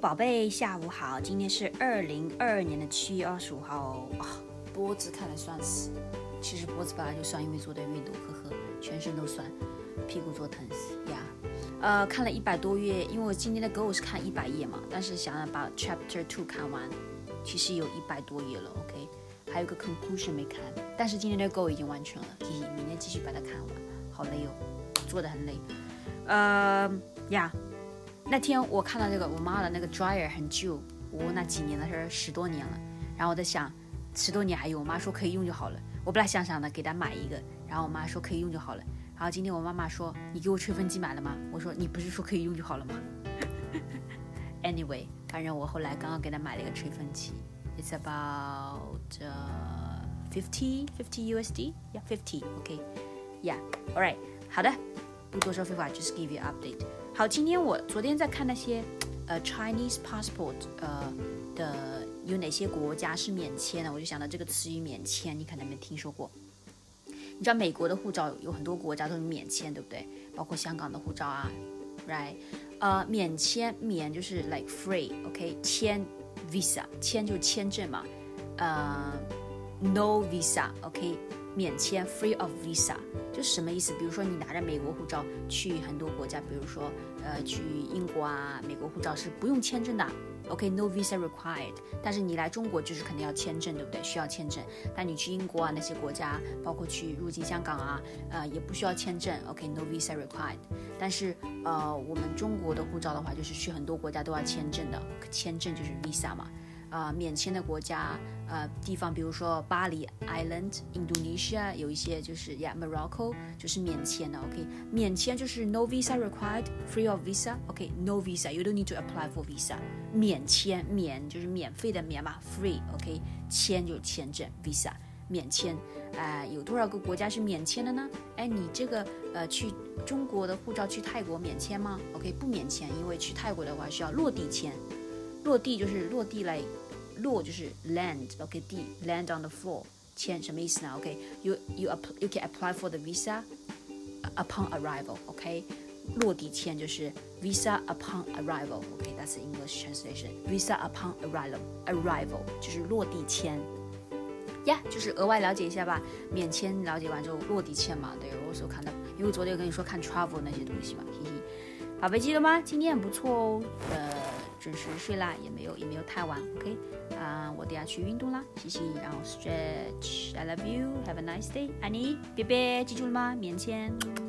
宝贝，下午好。今天是二零二二年的七月二十五号。哦，脖子看来酸死。其实脖子本来就酸，因为昨天运动，呵呵，全身都酸，屁股坐疼死呀。呃，看了一百多页，因为我今天的 goal 是看一百页嘛，但是想要把 chapter two 看完，其实有一百多页了。OK，还有个 conclusion 没看，但是今天的 goal 已经完成了，嘿嘿，明天继续把它看完。好累哦，做的很累。呃呀。那天我看到这个我妈的那个 dryer 很旧，我那几年的事十多年了。然后我在想，十多年还有，我妈说可以用就好了。我本来想想的给她买一个，然后我妈说可以用就好了。然后今天我妈妈说你给我吹风机买了吗？我说你不是说可以用就好了吗？Anyway，反正我后来刚刚给她买了一个吹风机，It's about fifty fifty USD，yeah fifty，OK，yeah，all right，好的，不多说废话，just give you update。好，今天我昨天在看那些，呃，Chinese passport，呃的有哪些国家是免签的，我就想到这个词语免签，你可能没听说过。你知道美国的护照有很多国家都是免签，对不对？包括香港的护照啊，right？呃，免签免就是 like free，OK？签 visa，签就是签证嘛，呃，no visa，OK？免签 free of visa，就是什么意思？比如说你拿着美国护照去很多国家，比如说呃去英国啊，美国护照是不用签证的，OK，no visa required。但是你来中国就是肯定要签证，对不对？需要签证。但你去英国啊那些国家，包括去入境香港啊，呃也不需要签证，OK，no visa required。但是呃我们中国的护照的话，就是去很多国家都要签证的，签证就是 visa 嘛。呃，免签的国家，呃，地方，比如说巴黎 Island、Indonesia，有一些就是呀，Morocco 就是免签的，OK，免签就是 no visa required，free of visa，OK，no visa，you don't need to apply for visa，免签，免就是免费的免嘛，free，OK，签就是签证，visa，免签，哎，有多少个国家是免签的呢？哎，你这个呃，去中国的护照去泰国免签吗？OK，不免签，因为去泰国的话需要落地签。落地就是落地来，落就是 land，OK，地 land on the floor，签什么意思呢？OK，you you you can apply for the visa upon arrival，OK，落地签就是 visa upon arrival，OK，that's the English translation，visa upon arrival，arrival 就是落地签，呀，就是额外了解一下吧，免签了解完之后落地签嘛，对我所看到，因为昨天有跟你说看 travel 那些东西嘛，嘿嘿，宝贝记得吗？今天很不错哦，呃。准时睡啦，也没有也没有太晚，OK，啊，我等下去运动啦，嘻嘻，然后 stretch，I love you，have a nice day，爱你，别别记住了吗？棉签。